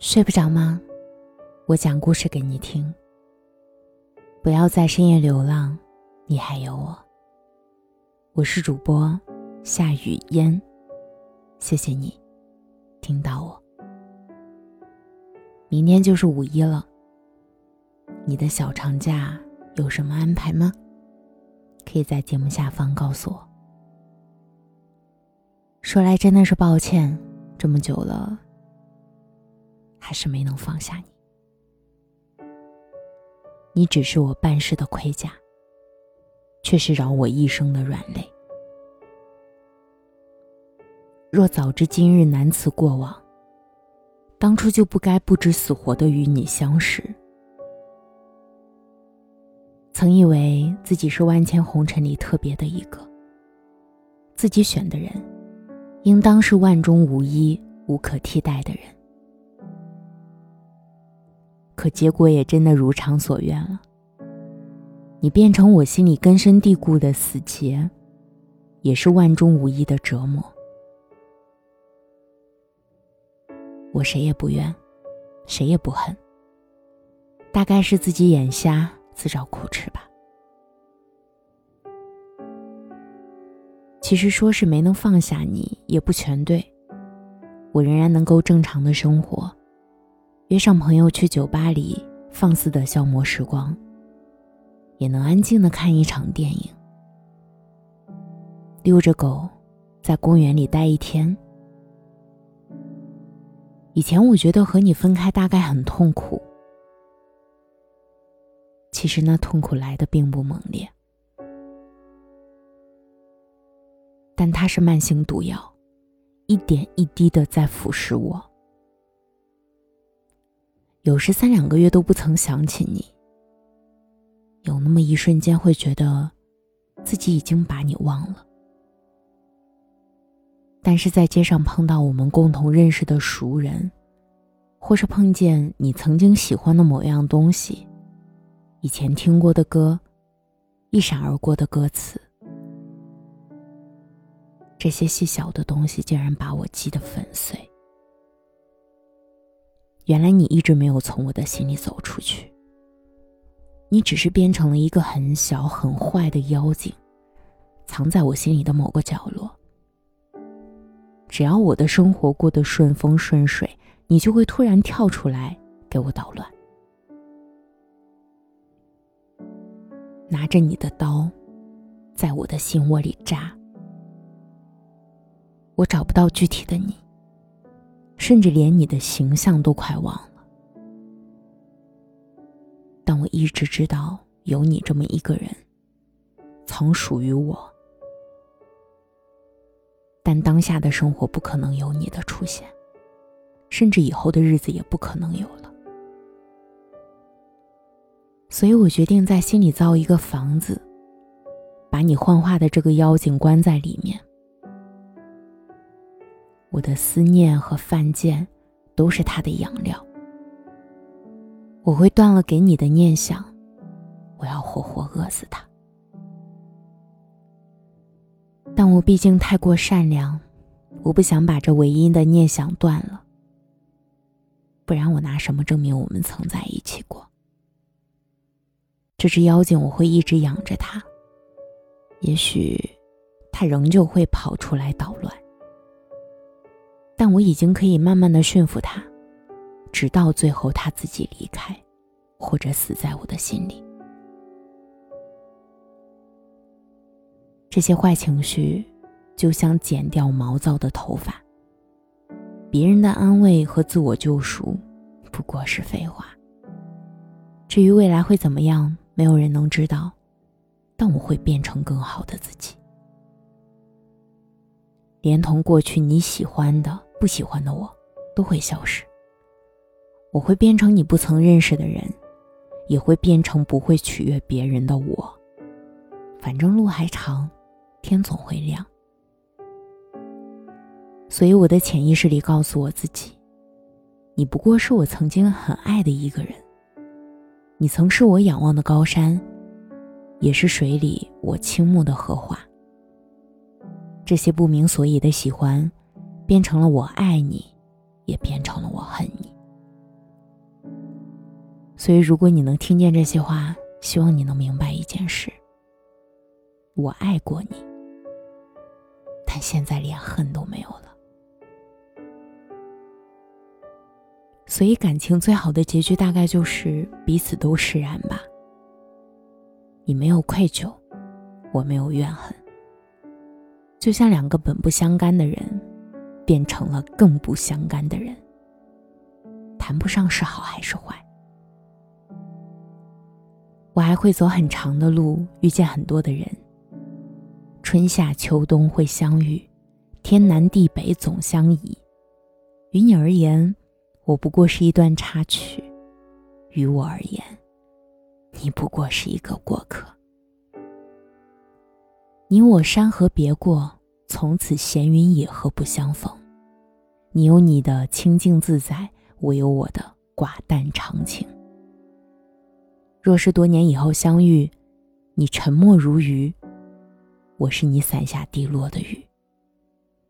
睡不着吗？我讲故事给你听。不要在深夜流浪，你还有我。我是主播夏雨嫣，谢谢你听到我。明天就是五一了，你的小长假有什么安排吗？可以在节目下方告诉我。说来真的是抱歉，这么久了。还是没能放下你，你只是我办事的盔甲，却是扰我一生的软肋。若早知今日难辞过往，当初就不该不知死活的与你相识。曾以为自己是万千红尘里特别的一个，自己选的人，应当是万中无一、无可替代的人。可结果也真的如偿所愿了。你变成我心里根深蒂固的死结，也是万中无一的折磨。我谁也不怨，谁也不恨。大概是自己眼瞎，自找苦吃吧。其实说是没能放下你，也不全对。我仍然能够正常的生活。约上朋友去酒吧里放肆的消磨时光，也能安静的看一场电影，遛着狗，在公园里待一天。以前我觉得和你分开大概很痛苦，其实那痛苦来的并不猛烈，但它是慢性毒药，一点一滴的在腐蚀我。有时三两个月都不曾想起你，有那么一瞬间会觉得，自己已经把你忘了。但是在街上碰到我们共同认识的熟人，或是碰见你曾经喜欢的某样东西，以前听过的歌，一闪而过的歌词，这些细小的东西竟然把我击得粉碎。原来你一直没有从我的心里走出去，你只是变成了一个很小很坏的妖精，藏在我心里的某个角落。只要我的生活过得顺风顺水，你就会突然跳出来给我捣乱，拿着你的刀，在我的心窝里扎。我找不到具体的你。甚至连你的形象都快忘了，但我一直知道有你这么一个人，曾属于我。但当下的生活不可能有你的出现，甚至以后的日子也不可能有了。所以我决定在心里造一个房子，把你幻化的这个妖精关在里面。我的思念和犯贱，都是他的养料。我会断了给你的念想，我要活活饿死他。但我毕竟太过善良，我不想把这唯一的念想断了。不然我拿什么证明我们曾在一起过？这只妖精我会一直养着它，也许它仍旧会跑出来捣乱。但我已经可以慢慢的驯服他，直到最后他自己离开，或者死在我的心里。这些坏情绪，就像剪掉毛躁的头发。别人的安慰和自我救赎，不过是废话。至于未来会怎么样，没有人能知道，但我会变成更好的自己，连同过去你喜欢的。不喜欢的我，都会消失。我会变成你不曾认识的人，也会变成不会取悦别人的我。反正路还长，天总会亮。所以我的潜意识里告诉我自己：你不过是我曾经很爱的一个人。你曾是我仰望的高山，也是水里我倾慕的荷花。这些不明所以的喜欢。变成了我爱你，也变成了我恨你。所以，如果你能听见这些话，希望你能明白一件事：我爱过你，但现在连恨都没有了。所以，感情最好的结局大概就是彼此都释然吧。你没有愧疚，我没有怨恨，就像两个本不相干的人，变成了更不相干的人。谈不上是好还是坏。我还会走很长的路，遇见很多的人。春夏秋冬会相遇，天南地北总相宜。于你而言。我不过是一段插曲，于我而言，你不过是一个过客。你我山河别过，从此闲云野鹤不相逢。你有你的清静自在，我有我的寡淡长情。若是多年以后相遇，你沉默如鱼，我是你伞下滴落的雨，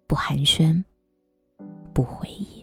不寒暄，不回忆。